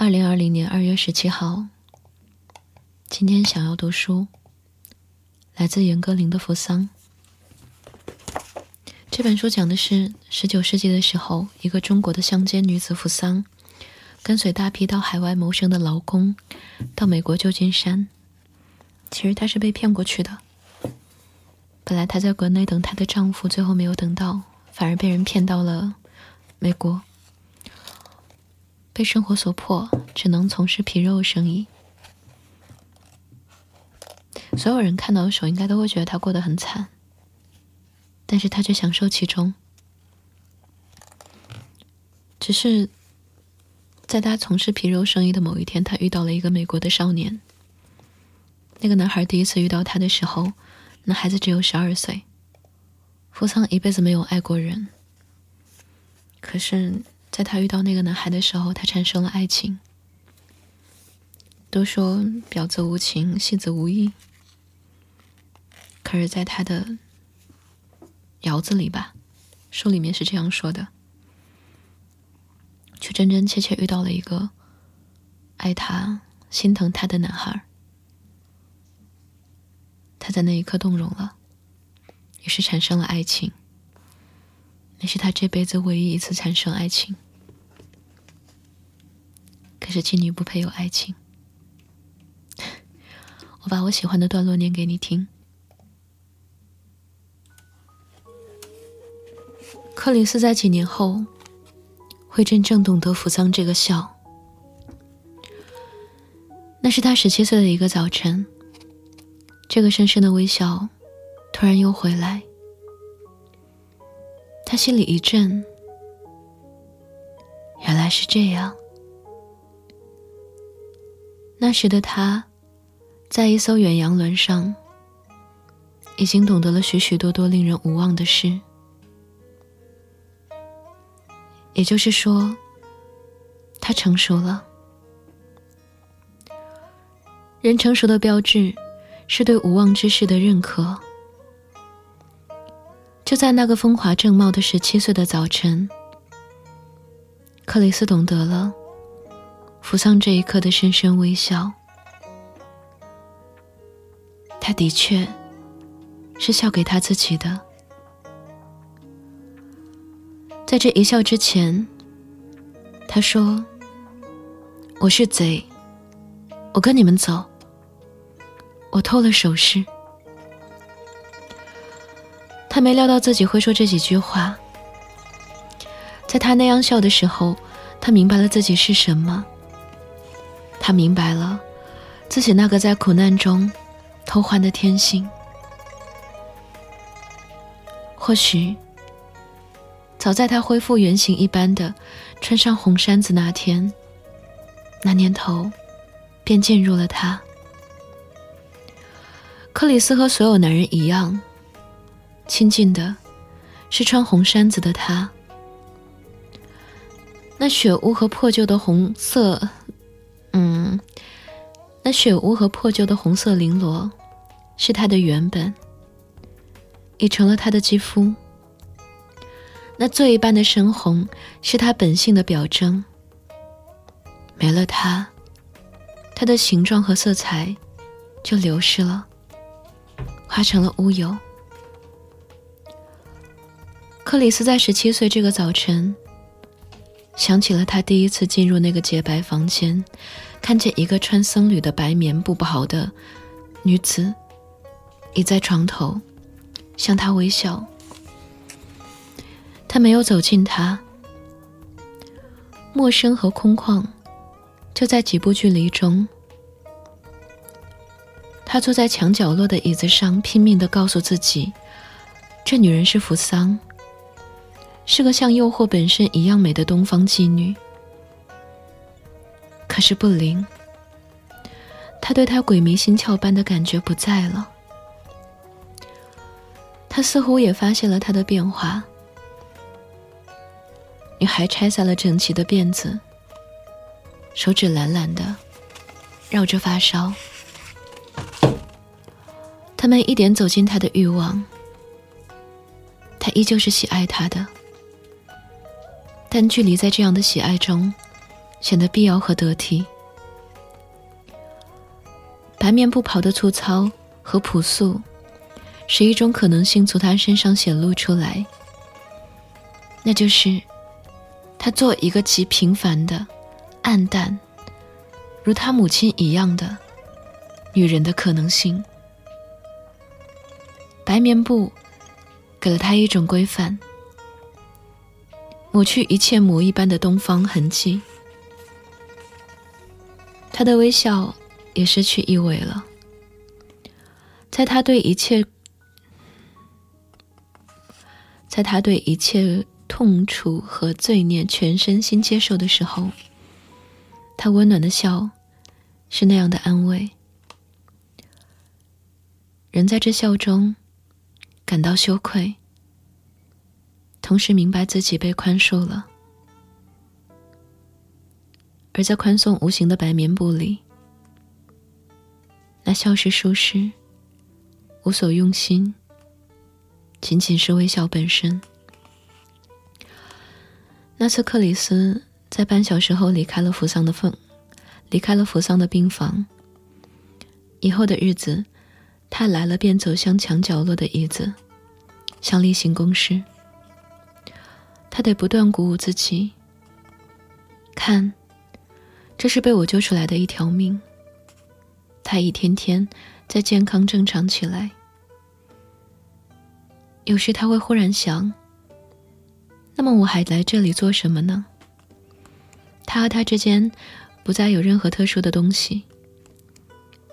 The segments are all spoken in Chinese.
二零二零年二月十七号，今天想要读书，来自严歌苓的《扶桑》。这本书讲的是十九世纪的时候，一个中国的乡间女子扶桑，跟随大批到海外谋生的劳工，到美国旧金山。其实她是被骗过去的。本来她在国内等她的丈夫，最后没有等到，反而被人骗到了美国。被生活所迫，只能从事皮肉生意。所有人看到的时候，应该都会觉得他过得很惨，但是他却享受其中。只是在他从事皮肉生意的某一天，他遇到了一个美国的少年。那个男孩第一次遇到他的时候，那孩子只有十二岁。富桑一辈子没有爱过人，可是。在他遇到那个男孩的时候，他产生了爱情。都说婊子无情，戏子无义。可是，在他的窑子里吧，书里面是这样说的，却真真切切遇到了一个爱他、心疼他的男孩。他在那一刻动容了，于是产生了爱情。那是他这辈子唯一一次产生爱情。可是妓女不配有爱情。我把我喜欢的段落念给你听。克里斯在几年后会真正懂得扶桑这个笑。那是他十七岁的一个早晨，这个深深的微笑突然又回来。他心里一震，原来是这样。那时的他，在一艘远洋轮上，已经懂得了许许多多令人无望的事。也就是说，他成熟了。人成熟的标志，是对无望之事的认可。就在那个风华正茂的十七岁的早晨，克里斯懂得了扶桑这一刻的深深微笑。他的确是笑给他自己的。在这一笑之前，他说：“我是贼，我跟你们走，我偷了首饰。”他没料到自己会说这几句话。在他那样笑的时候，他明白了自己是什么。他明白了自己那个在苦难中偷换的天性。或许，早在他恢复原形一般的穿上红衫子那天，那念头便进入了他。克里斯和所有男人一样。亲近的，是穿红衫子的他。那雪屋和破旧的红色，嗯，那雪屋和破旧的红色绫罗，是他的原本，已成了他的肌肤。那醉一般的深红，是他本性的表征。没了它，它的形状和色彩就流失了，化成了乌有。克里斯在十七岁这个早晨，想起了他第一次进入那个洁白房间，看见一个穿僧侣的白棉布袍的女子倚在床头，向他微笑。他没有走近她，陌生和空旷就在几步距离中。他坐在墙角落的椅子上，拼命的告诉自己，这女人是扶桑。是个像诱惑本身一样美的东方妓女，可是不灵。他对她鬼迷心窍般的感觉不在了。他似乎也发现了她的变化。女孩拆下了整齐的辫子，手指懒懒的绕着发梢。他们一点走进他的欲望，他依旧是喜爱她的。但距离在这样的喜爱中，显得必要和得体。白棉布袍的粗糙和朴素，使一种可能性从他身上显露出来，那就是他做一个极平凡的、暗淡，如他母亲一样的女人的可能性。白棉布给了他一种规范，抹去一切魔一般的东方痕迹。他的微笑也失去意味了，在他对一切，在他对一切痛楚和罪孽全身心接受的时候，他温暖的笑是那样的安慰。人在这笑中。感到羞愧，同时明白自己被宽恕了。而在宽松无形的白棉布里，那笑是舒适，无所用心，仅仅是微笑本身。那次克里斯在半小时后离开了扶桑的缝，离开了扶桑的病房。以后的日子。他来了，便走向墙角落的椅子，像例行公事。他得不断鼓舞自己。看，这是被我救出来的一条命。他一天天在健康正常起来。有时他会忽然想：那么我还来这里做什么呢？他和他之间不再有任何特殊的东西。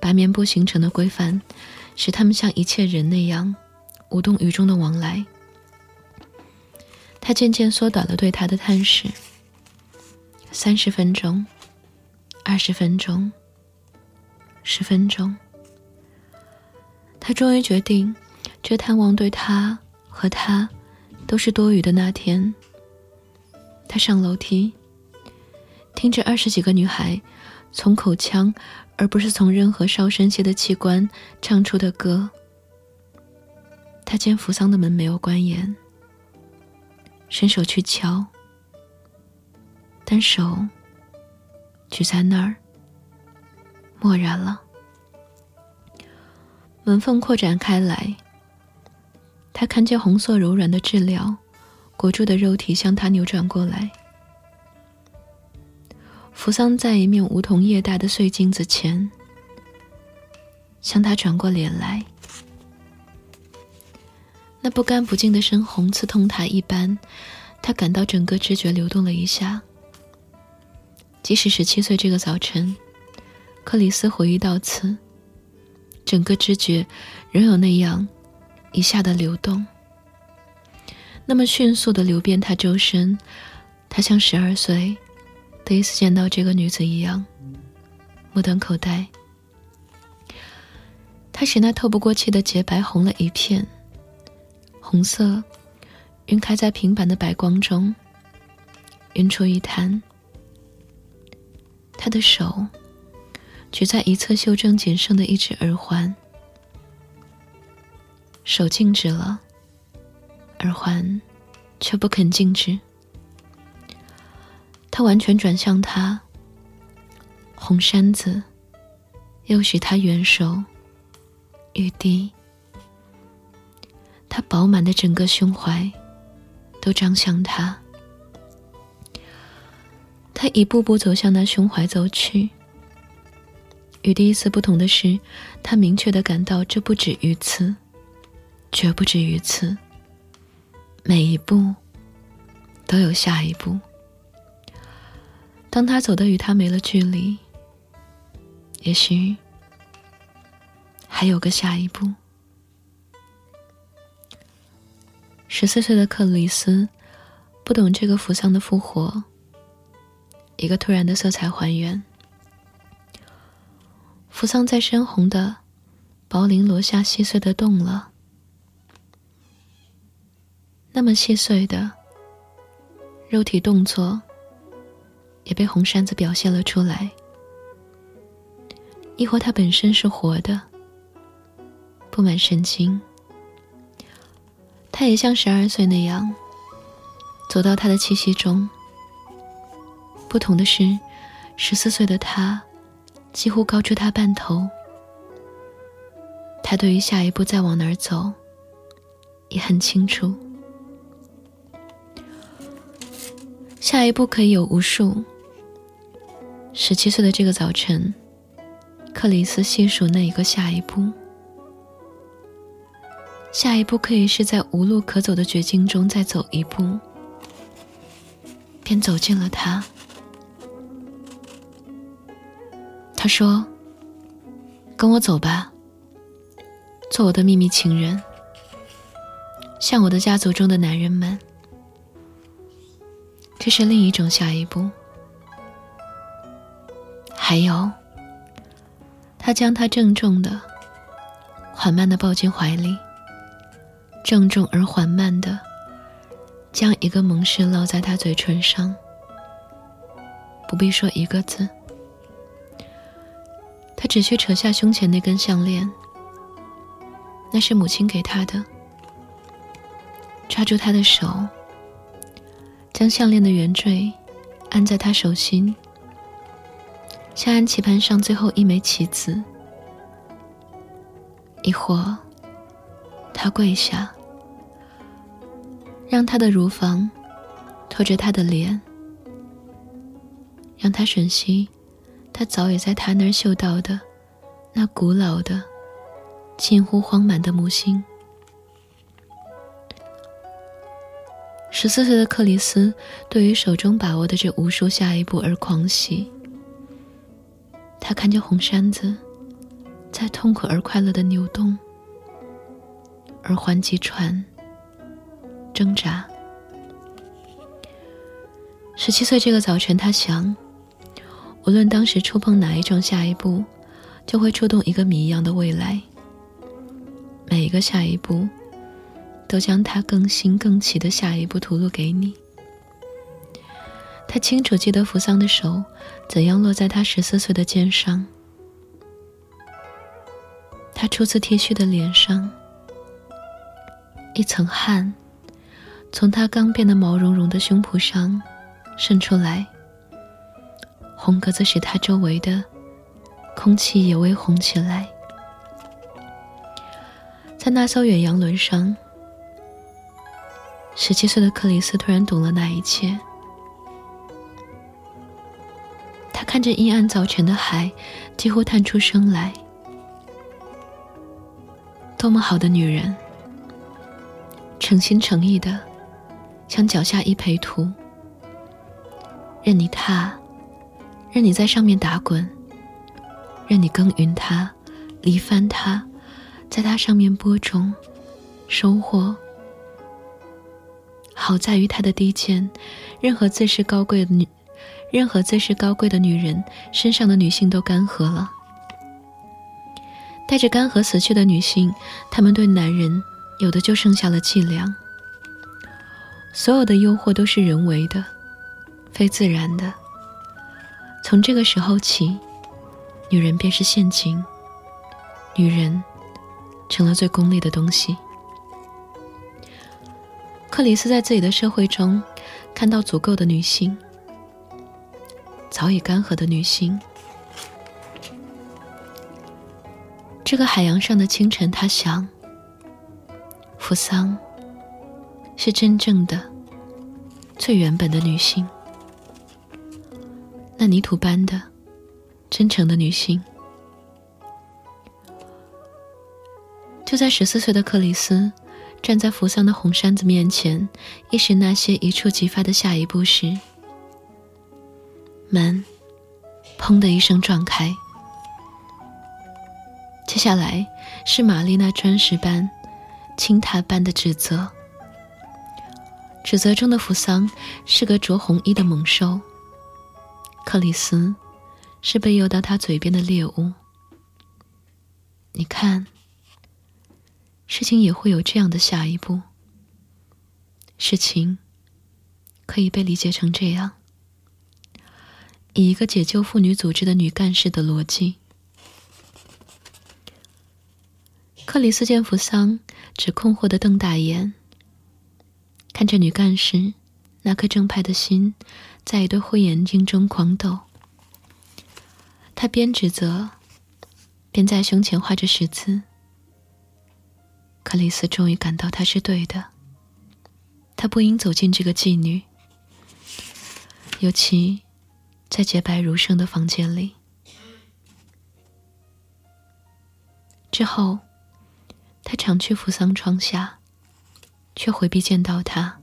白棉布形成的规范。使他们像一切人那样无动于衷的往来。他渐渐缩短了对他的探视。三十分钟，二十分钟，十分钟。他终于决定，这探望对他和他都是多余的。那天，他上楼梯，听着二十几个女孩从口腔。而不是从任何稍深些的器官唱出的歌。他见扶桑的门没有关严，伸手去敲，但手举在那儿，默然了。门缝扩展开来，他看见红色柔软的治疗裹住的肉体向他扭转过来。扶桑在一面梧桐叶大的碎镜子前，向他转过脸来。那不干不净的深红刺痛他一般，他感到整个知觉流动了一下。即使十七岁这个早晨，克里斯回忆到此，整个知觉仍有那样一下的流动，那么迅速的流遍他周身。他像十二岁。第一次见到这个女子一样，目瞪口呆。他使那透不过气的洁白红了一片，红色晕开在平板的白光中，晕出一滩。他的手举在一侧袖正仅剩的一只耳环，手静止了，耳环却不肯静止。他完全转向他，红衫子又许他元首欲滴，他饱满的整个胸怀都张向他。他一步步走向那胸怀走去。与第一次不同的是，他明确的感到这不止于此，绝不止于此。每一步都有下一步。当他走的与他没了距离，也许还有个下一步。十四岁的克里斯不懂这个扶桑的复活，一个突然的色彩还原。扶桑在深红的薄绫罗下细碎的动了，那么细碎的肉体动作。也被红扇子表现了出来。亦或他本身是活的，布满神经。他也像十二岁那样，走到他的气息中。不同的是，十四岁的他，几乎高出他半头。他对于下一步再往哪儿走，也很清楚。下一步可以有无数。十七岁的这个早晨，克里斯细数那一个下一步。下一步可以是在无路可走的绝境中再走一步，便走进了他。他说：“跟我走吧，做我的秘密情人，像我的家族中的男人们。”这是另一种下一步。还有，他将他郑重的、缓慢的抱进怀里。郑重而缓慢的，将一个盟誓烙在他嘴唇上，不必说一个字。他只需扯下胸前那根项链，那是母亲给他的。抓住他的手，将项链的圆坠按在他手心，像安棋盘上最后一枚棋子。一会儿。他跪下，让他的乳房托着他的脸，让他吮吸他早已在他那儿嗅到的那古老的、近乎荒蛮的母性。十四岁的克里斯对于手中把握的这无数下一步而狂喜。他看见红扇子在痛苦而快乐的扭动。而环击船挣扎。十七岁这个早晨，他想，无论当时触碰哪一种下一步，就会触动一个谜一样的未来。每一个下一步，都将他更新更奇的下一步吐露给你。他清楚记得扶桑的手怎样落在他十四岁的肩上，他初次剃须的脸上。一层汗从他刚变得毛茸茸的胸脯上渗出来，红格子使他周围的空气也微红起来。在那艘远洋轮上，十七岁的克里斯突然懂了那一切。他看着阴暗早晨的海，几乎叹出声来。多么好的女人！诚心诚意的，向脚下一培土，任你踏，任你在上面打滚，任你耕耘它，犁翻它，在它上面播种，收获。好在于它的低贱，任何最是高贵的女，任何最是高贵的女人身上的女性都干涸了，带着干涸死去的女性，她们对男人。有的就剩下了伎俩。所有的诱惑都是人为的，非自然的。从这个时候起，女人便是陷阱，女人成了最功利的东西。克里斯在自己的社会中看到足够的女性，早已干涸的女性。这个海洋上的清晨，他想。扶桑是真正的、最原本的女性，那泥土般的、真诚的女性。就在十四岁的克里斯站在扶桑的红扇子面前，意识那些一触即发的下一步时，门“砰”的一声撞开，接下来是玛丽那砖石般。青苔般的指责，指责中的扶桑是个着红衣的猛兽。克里斯是被诱到他嘴边的猎物。你看，事情也会有这样的下一步。事情可以被理解成这样：以一个解救妇女组织的女干事的逻辑。克里斯见扶桑只困惑的瞪大眼，看着女干事那颗正派的心，在一对灰眼睛中狂抖。他边指责，边在胸前画着十字。克里斯终于感到他是对的，他不应走进这个妓女，尤其在洁白如生的房间里。之后，他常去扶桑窗下，却回避见到他。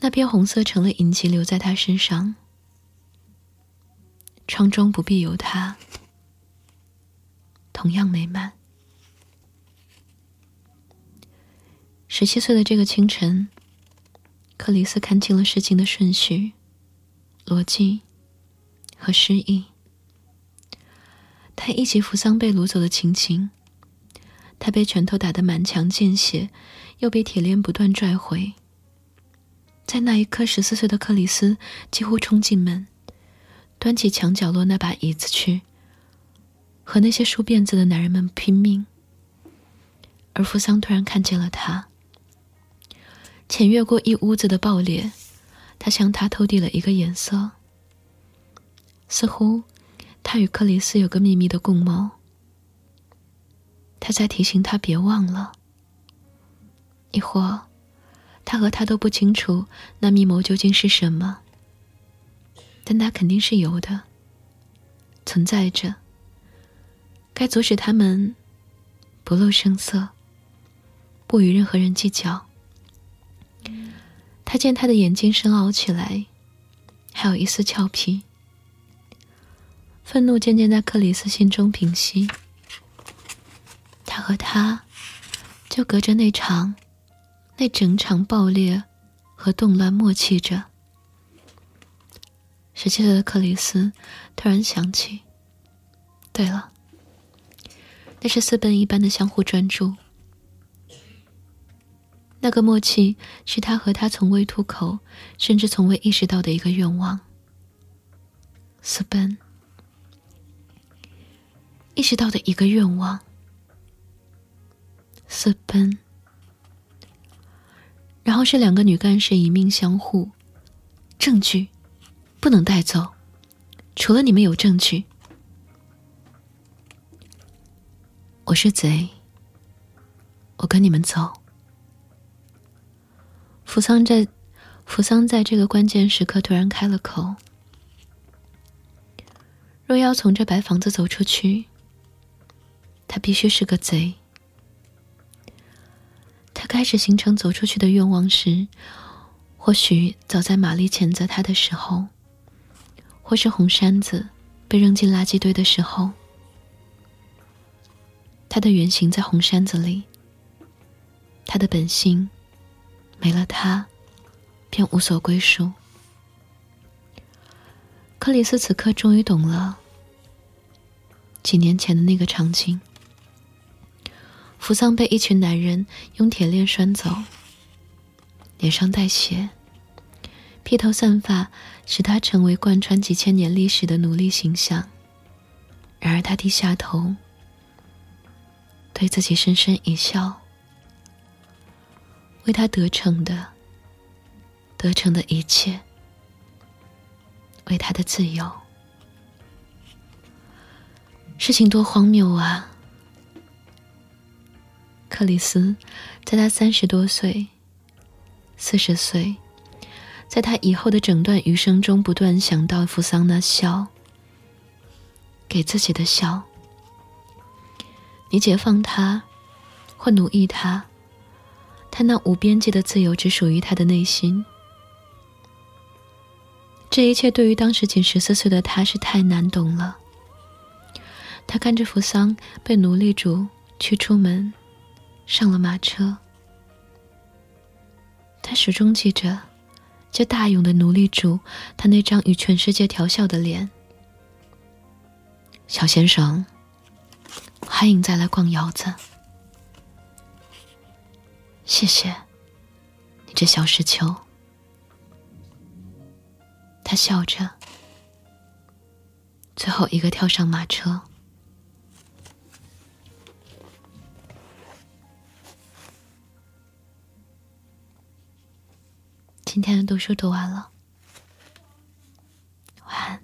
那片红色成了印记，留在他身上。窗中不必有他，同样美满。十七岁的这个清晨，克里斯看清了事情的顺序、逻辑和诗意。他忆起扶桑被掳走的情景，他被拳头打得满墙见血，又被铁链不断拽回。在那一刻，十四岁的克里斯几乎冲进门，端起墙角落那把椅子去，和那些梳辫子的男人们拼命。而扶桑突然看见了他，潜越过一屋子的爆裂，他向他投递了一个眼色，似乎他与克里斯有个秘密的共谋。他在提醒他别忘了，亦或。他和他都不清楚那密谋究竟是什么，但他肯定是有的，存在着。该阻止他们不露声色，不与任何人计较。他见他的眼睛深凹起来，还有一丝俏皮。愤怒渐渐在克里斯心中平息。和他，就隔着那场。那整场爆裂和动乱默契着。十七岁的克里斯突然想起，对了，那是私奔一般的相互专注。那个默契是他和他从未吐口，甚至从未意识到的一个愿望。私奔，意识到的一个愿望。私奔。然后是两个女干事以命相护，证据不能带走，除了你们有证据。我是贼，我跟你们走。扶桑在扶桑在这个关键时刻突然开了口：若要从这白房子走出去，他必须是个贼。开始形成走出去的愿望时，或许早在玛丽谴责他的时候，或是红扇子被扔进垃圾堆的时候，他的原型在红扇子里。他的本性没了，他便无所归属。克里斯此刻终于懂了几年前的那个场景。扶桑被一群男人用铁链拴走，脸上带血，披头散发，使他成为贯穿几千年历史的奴隶形象。然而他低下头，对自己深深一笑，为他得逞的、得逞的一切，为他的自由。事情多荒谬啊！克里斯，在他三十多岁、四十岁，在他以后的整段余生中，不断想到扶桑那笑，给自己的笑。你解放他，或奴役他，他那无边际的自由只属于他的内心。这一切对于当时仅十四岁的他是太难懂了。他看着扶桑被奴隶主驱出门。上了马车，他始终记着这大勇的奴隶主，他那张与全世界调笑的脸。小先生，欢迎再来逛窑子。谢谢，你这小石球。他笑着，最后一个跳上马车。今天的读书读完了。晚安。